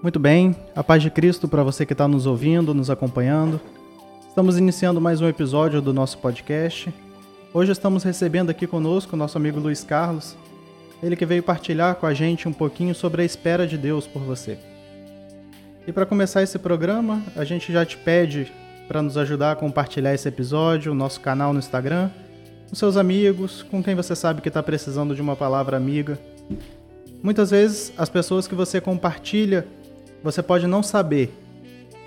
Muito bem, a paz de Cristo para você que está nos ouvindo, nos acompanhando. Estamos iniciando mais um episódio do nosso podcast. Hoje estamos recebendo aqui conosco o nosso amigo Luiz Carlos, ele que veio partilhar com a gente um pouquinho sobre a espera de Deus por você. E para começar esse programa, a gente já te pede para nos ajudar a compartilhar esse episódio, o nosso canal no Instagram, com seus amigos, com quem você sabe que está precisando de uma palavra amiga. Muitas vezes as pessoas que você compartilha você pode não saber,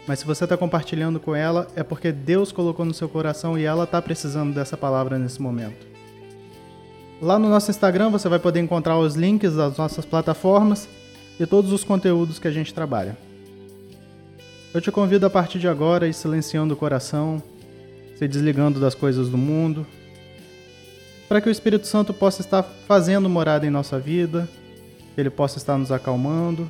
mas se você está compartilhando com ela, é porque Deus colocou no seu coração e ela está precisando dessa palavra nesse momento. Lá no nosso Instagram você vai poder encontrar os links das nossas plataformas e todos os conteúdos que a gente trabalha. Eu te convido a partir de agora a ir silenciando o coração, se desligando das coisas do mundo, para que o Espírito Santo possa estar fazendo morada em nossa vida, que ele possa estar nos acalmando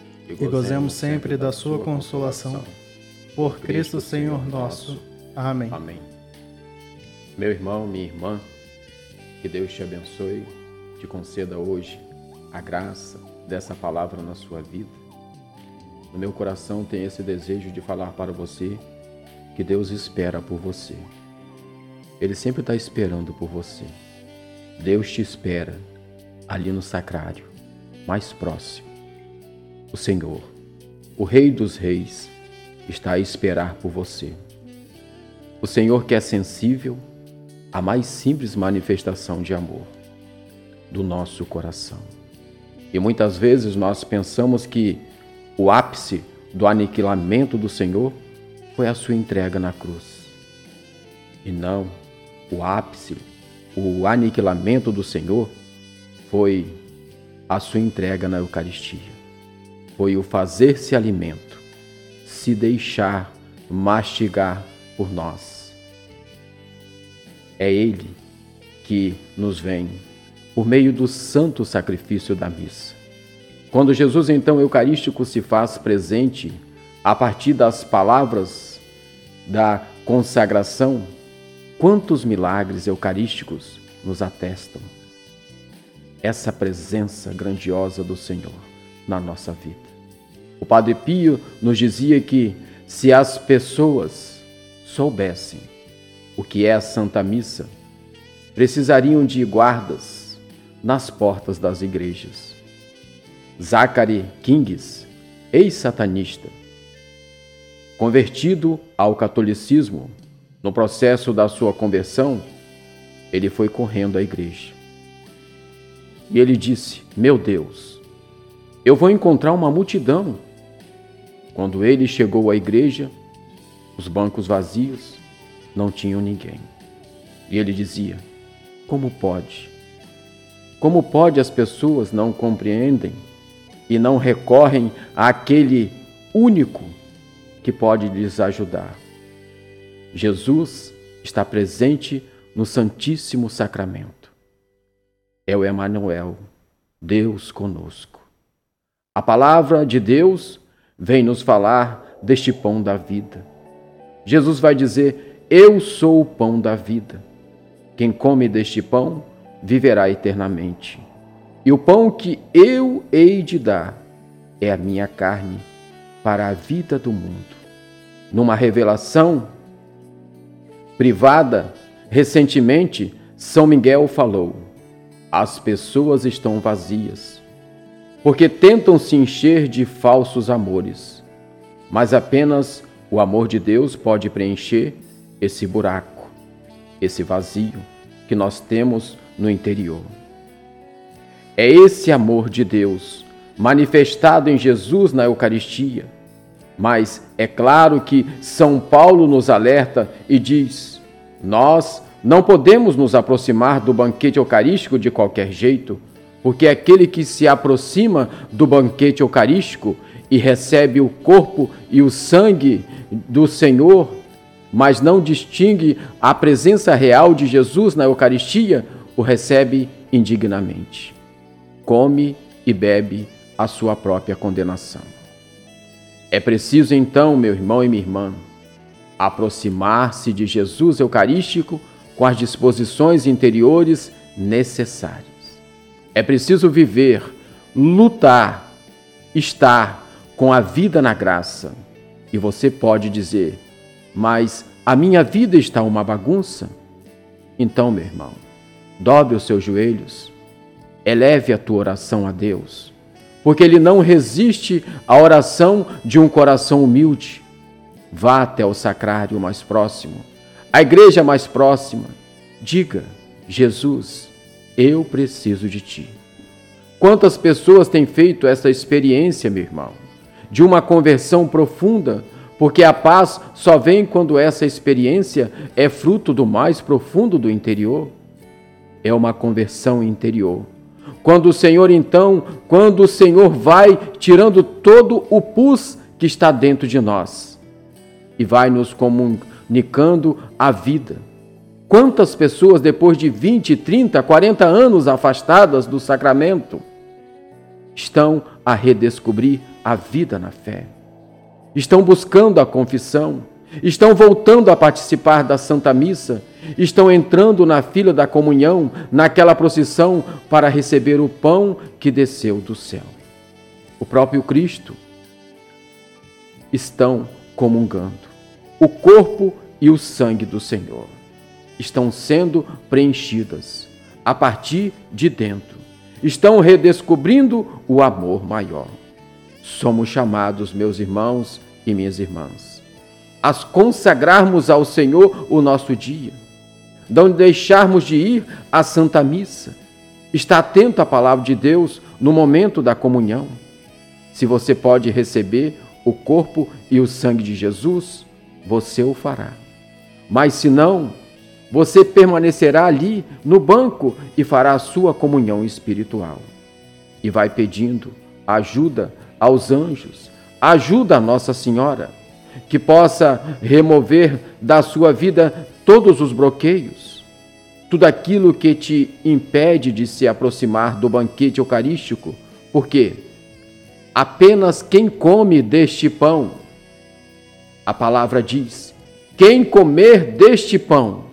e gozemos sempre da sua consolação. Por Cristo Senhor nosso. Amém. Amém. Meu irmão, minha irmã, que Deus te abençoe, te conceda hoje a graça dessa palavra na sua vida. No meu coração tem esse desejo de falar para você que Deus espera por você. Ele sempre está esperando por você. Deus te espera ali no sacrário, mais próximo o Senhor, o Rei dos Reis, está a esperar por você. O Senhor que é sensível à mais simples manifestação de amor do nosso coração. E muitas vezes nós pensamos que o ápice do aniquilamento do Senhor foi a sua entrega na cruz. E não, o ápice, o aniquilamento do Senhor foi a sua entrega na Eucaristia foi o fazer-se alimento, se deixar mastigar por nós. É Ele que nos vem por meio do santo sacrifício da missa. Quando Jesus, então, eucarístico, se faz presente a partir das palavras da consagração, quantos milagres eucarísticos nos atestam essa presença grandiosa do Senhor na nossa vida. O Padre Pio nos dizia que se as pessoas soubessem o que é a Santa Missa, precisariam de guardas nas portas das igrejas. Zachary Kings, ex-satanista, convertido ao catolicismo, no processo da sua conversão, ele foi correndo à igreja. E ele disse: Meu Deus, eu vou encontrar uma multidão. Quando ele chegou à igreja, os bancos vazios, não tinham ninguém. E ele dizia: Como pode? Como pode as pessoas não compreendem e não recorrem àquele único que pode lhes ajudar? Jesus está presente no Santíssimo Sacramento. É o Emanuel, Deus conosco. A palavra de Deus vem nos falar deste pão da vida. Jesus vai dizer: Eu sou o pão da vida. Quem come deste pão viverá eternamente. E o pão que eu hei de dar é a minha carne para a vida do mundo. Numa revelação privada, recentemente, São Miguel falou: as pessoas estão vazias porque tentam se encher de falsos amores, mas apenas o amor de Deus pode preencher esse buraco, esse vazio que nós temos no interior. É esse amor de Deus manifestado em Jesus na Eucaristia. Mas é claro que São Paulo nos alerta e diz: nós não podemos nos aproximar do banquete eucarístico de qualquer jeito porque aquele que se aproxima do banquete eucarístico, e recebe o corpo e o sangue do Senhor, mas não distingue a presença real de Jesus na Eucaristia, o recebe indignamente. Come e bebe a sua própria condenação. É preciso então, meu irmão e minha irmã, aproximar-se de Jesus Eucarístico com as disposições interiores necessárias. É preciso viver, lutar, estar com a vida na graça. E você pode dizer, mas a minha vida está uma bagunça? Então, meu irmão, dobre os seus joelhos, eleve a tua oração a Deus, porque Ele não resiste à oração de um coração humilde. Vá até o sacrário mais próximo, a igreja mais próxima. Diga: Jesus, eu preciso de ti. Quantas pessoas têm feito essa experiência, meu irmão, de uma conversão profunda, porque a paz só vem quando essa experiência é fruto do mais profundo do interior? É uma conversão interior. Quando o Senhor, então, quando o Senhor vai tirando todo o pus que está dentro de nós, e vai nos comunicando a vida. Quantas pessoas, depois de 20, 30, 40 anos afastadas do sacramento, estão a redescobrir a vida na fé? Estão buscando a confissão, estão voltando a participar da Santa Missa, estão entrando na fila da comunhão, naquela procissão para receber o pão que desceu do céu. O próprio Cristo estão comungando o corpo e o sangue do Senhor estão sendo preenchidas a partir de dentro. Estão redescobrindo o amor maior. Somos chamados, meus irmãos e minhas irmãs, a consagrarmos ao Senhor o nosso dia, não deixarmos de ir à Santa Missa, estar atento à palavra de Deus no momento da comunhão. Se você pode receber o corpo e o sangue de Jesus, você o fará. Mas se não, você permanecerá ali no banco e fará a sua comunhão espiritual. E vai pedindo ajuda aos anjos, ajuda a Nossa Senhora, que possa remover da sua vida todos os bloqueios, tudo aquilo que te impede de se aproximar do banquete eucarístico, porque apenas quem come deste pão a palavra diz: quem comer deste pão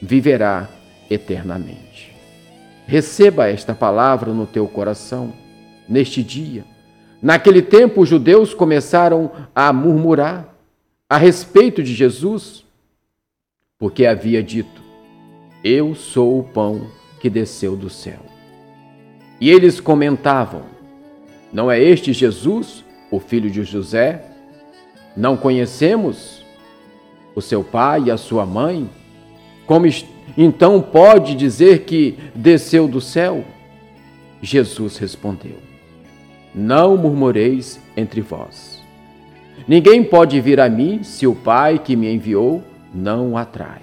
viverá eternamente. Receba esta palavra no teu coração neste dia. Naquele tempo, os judeus começaram a murmurar a respeito de Jesus, porque havia dito: Eu sou o pão que desceu do céu. E eles comentavam: Não é este Jesus, o filho de José? Não conhecemos o seu pai e a sua mãe? Como então pode dizer que desceu do céu? Jesus respondeu: Não murmureis entre vós. Ninguém pode vir a mim se o Pai que me enviou não o atrai.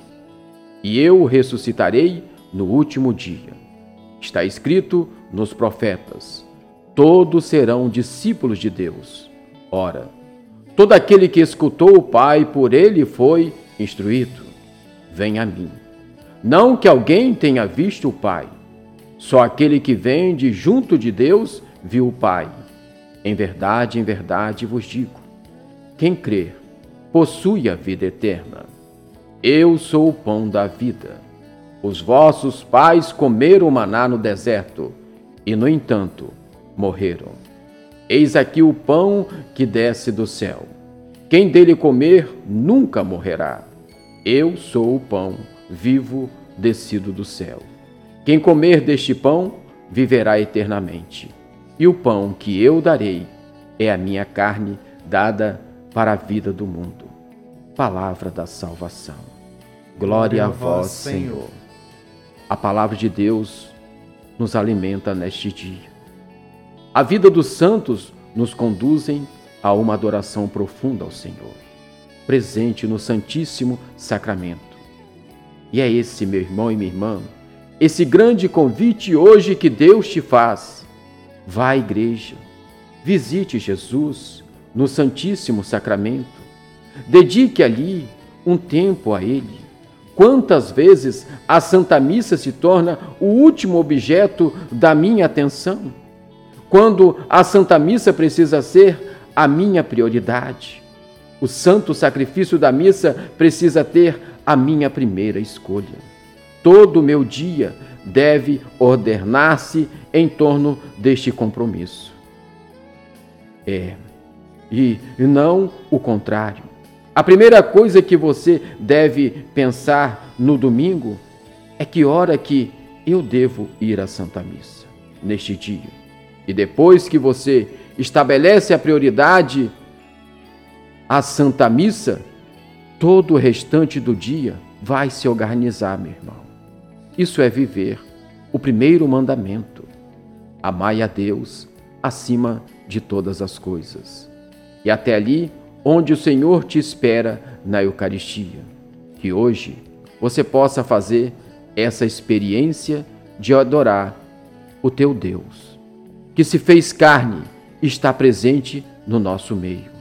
E eu o ressuscitarei no último dia. Está escrito nos profetas: Todos serão discípulos de Deus. Ora, Todo aquele que escutou o Pai por ele foi instruído. Vem a mim. Não que alguém tenha visto o Pai, só aquele que vem de junto de Deus viu o Pai. Em verdade, em verdade vos digo: quem crer possui a vida eterna. Eu sou o pão da vida. Os vossos pais comeram maná no deserto e, no entanto, morreram. Eis aqui o pão que desce do céu. Quem dele comer nunca morrerá. Eu sou o pão vivo descido do céu. Quem comer deste pão viverá eternamente. E o pão que eu darei é a minha carne dada para a vida do mundo. Palavra da salvação. Glória a vós, Senhor. A palavra de Deus nos alimenta neste dia. A vida dos santos nos conduzem a uma adoração profunda ao Senhor, presente no Santíssimo Sacramento. E é esse, meu irmão e minha irmã, esse grande convite hoje que Deus te faz. Vá à igreja, visite Jesus, no Santíssimo Sacramento. Dedique ali um tempo a Ele. Quantas vezes a Santa Missa se torna o último objeto da minha atenção? Quando a Santa Missa precisa ser a minha prioridade. O santo sacrifício da missa precisa ter a minha primeira escolha. Todo o meu dia deve ordenar-se em torno deste compromisso. É, e não o contrário. A primeira coisa que você deve pensar no domingo é que hora que eu devo ir à Santa Missa neste dia. E depois que você estabelece a prioridade à Santa Missa, todo o restante do dia vai se organizar, meu irmão. Isso é viver o primeiro mandamento: amai a Deus acima de todas as coisas. E até ali, onde o Senhor te espera na Eucaristia, que hoje você possa fazer essa experiência de adorar o teu Deus, que se fez carne e está presente no nosso meio.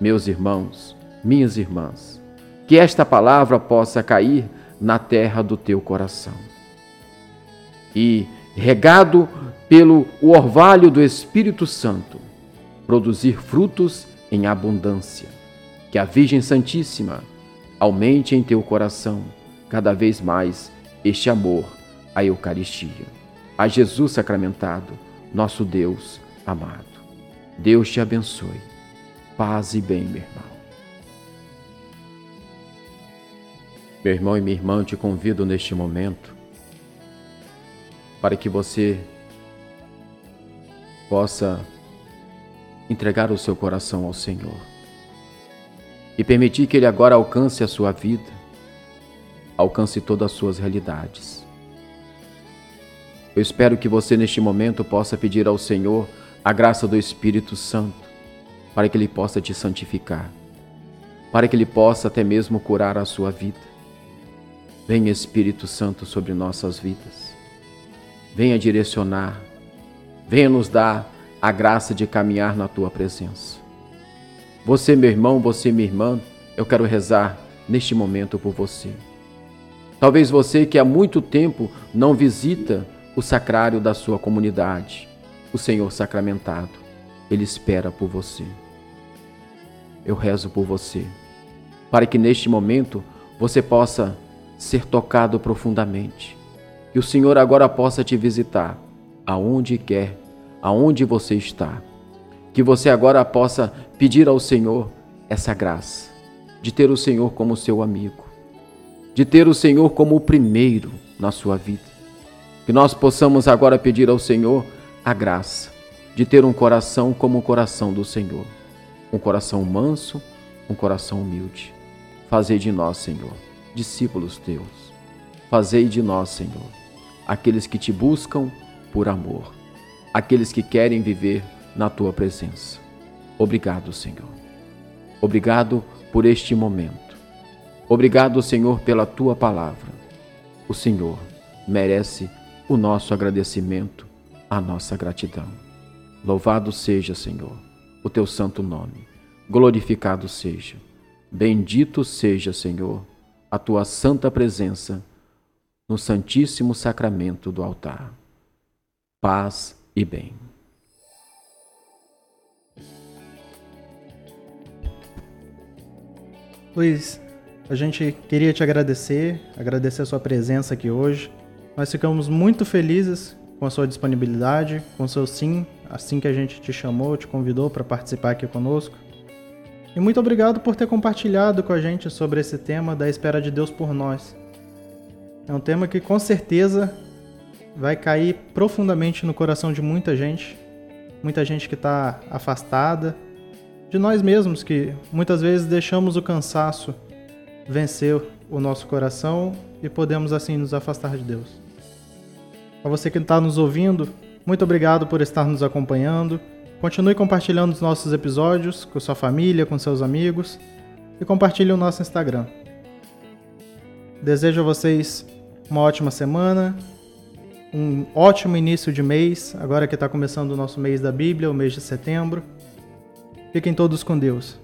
Meus irmãos, minhas irmãs, que esta palavra possa cair na terra do teu coração. E, regado pelo orvalho do Espírito Santo, produzir frutos em abundância. Que a Virgem Santíssima aumente em teu coração cada vez mais este amor à Eucaristia, a Jesus sacramentado, nosso Deus amado. Deus te abençoe. Paz e bem, meu irmão. Meu irmão e minha irmã, te convido neste momento para que você possa entregar o seu coração ao Senhor e permitir que Ele agora alcance a sua vida, alcance todas as suas realidades. Eu espero que você neste momento possa pedir ao Senhor a graça do Espírito Santo para que Ele possa te santificar, para que Ele possa até mesmo curar a sua vida. Venha Espírito Santo sobre nossas vidas. Venha direcionar. Venha nos dar a graça de caminhar na tua presença. Você, meu irmão, você, minha irmã, eu quero rezar neste momento por você. Talvez você que há muito tempo não visita o sacrário da sua comunidade, o Senhor sacramentado, ele espera por você. Eu rezo por você, para que neste momento você possa ser tocado profundamente. Que o Senhor agora possa te visitar aonde quer, aonde você está. Que você agora possa pedir ao Senhor essa graça de ter o Senhor como seu amigo, de ter o Senhor como o primeiro na sua vida. Que nós possamos agora pedir ao Senhor a graça de ter um coração como o coração do Senhor, um coração manso, um coração humilde. Fazei de nós, Senhor discípulos teus. Fazei de nós, Senhor, aqueles que te buscam por amor, aqueles que querem viver na tua presença. Obrigado, Senhor. Obrigado por este momento. Obrigado, Senhor, pela tua palavra. O Senhor merece o nosso agradecimento, a nossa gratidão. Louvado seja, Senhor, o teu santo nome. Glorificado seja. Bendito seja, Senhor a tua santa presença no Santíssimo Sacramento do altar. Paz e bem. Luiz, a gente queria te agradecer, agradecer a sua presença aqui hoje. Nós ficamos muito felizes com a sua disponibilidade, com o seu sim, assim que a gente te chamou, te convidou para participar aqui conosco. E muito obrigado por ter compartilhado com a gente sobre esse tema da espera de Deus por nós. É um tema que com certeza vai cair profundamente no coração de muita gente, muita gente que está afastada, de nós mesmos que muitas vezes deixamos o cansaço vencer o nosso coração e podemos assim nos afastar de Deus. A você que está nos ouvindo, muito obrigado por estar nos acompanhando. Continue compartilhando os nossos episódios com sua família, com seus amigos e compartilhe o nosso Instagram. Desejo a vocês uma ótima semana, um ótimo início de mês, agora que está começando o nosso mês da Bíblia, o mês de setembro. Fiquem todos com Deus.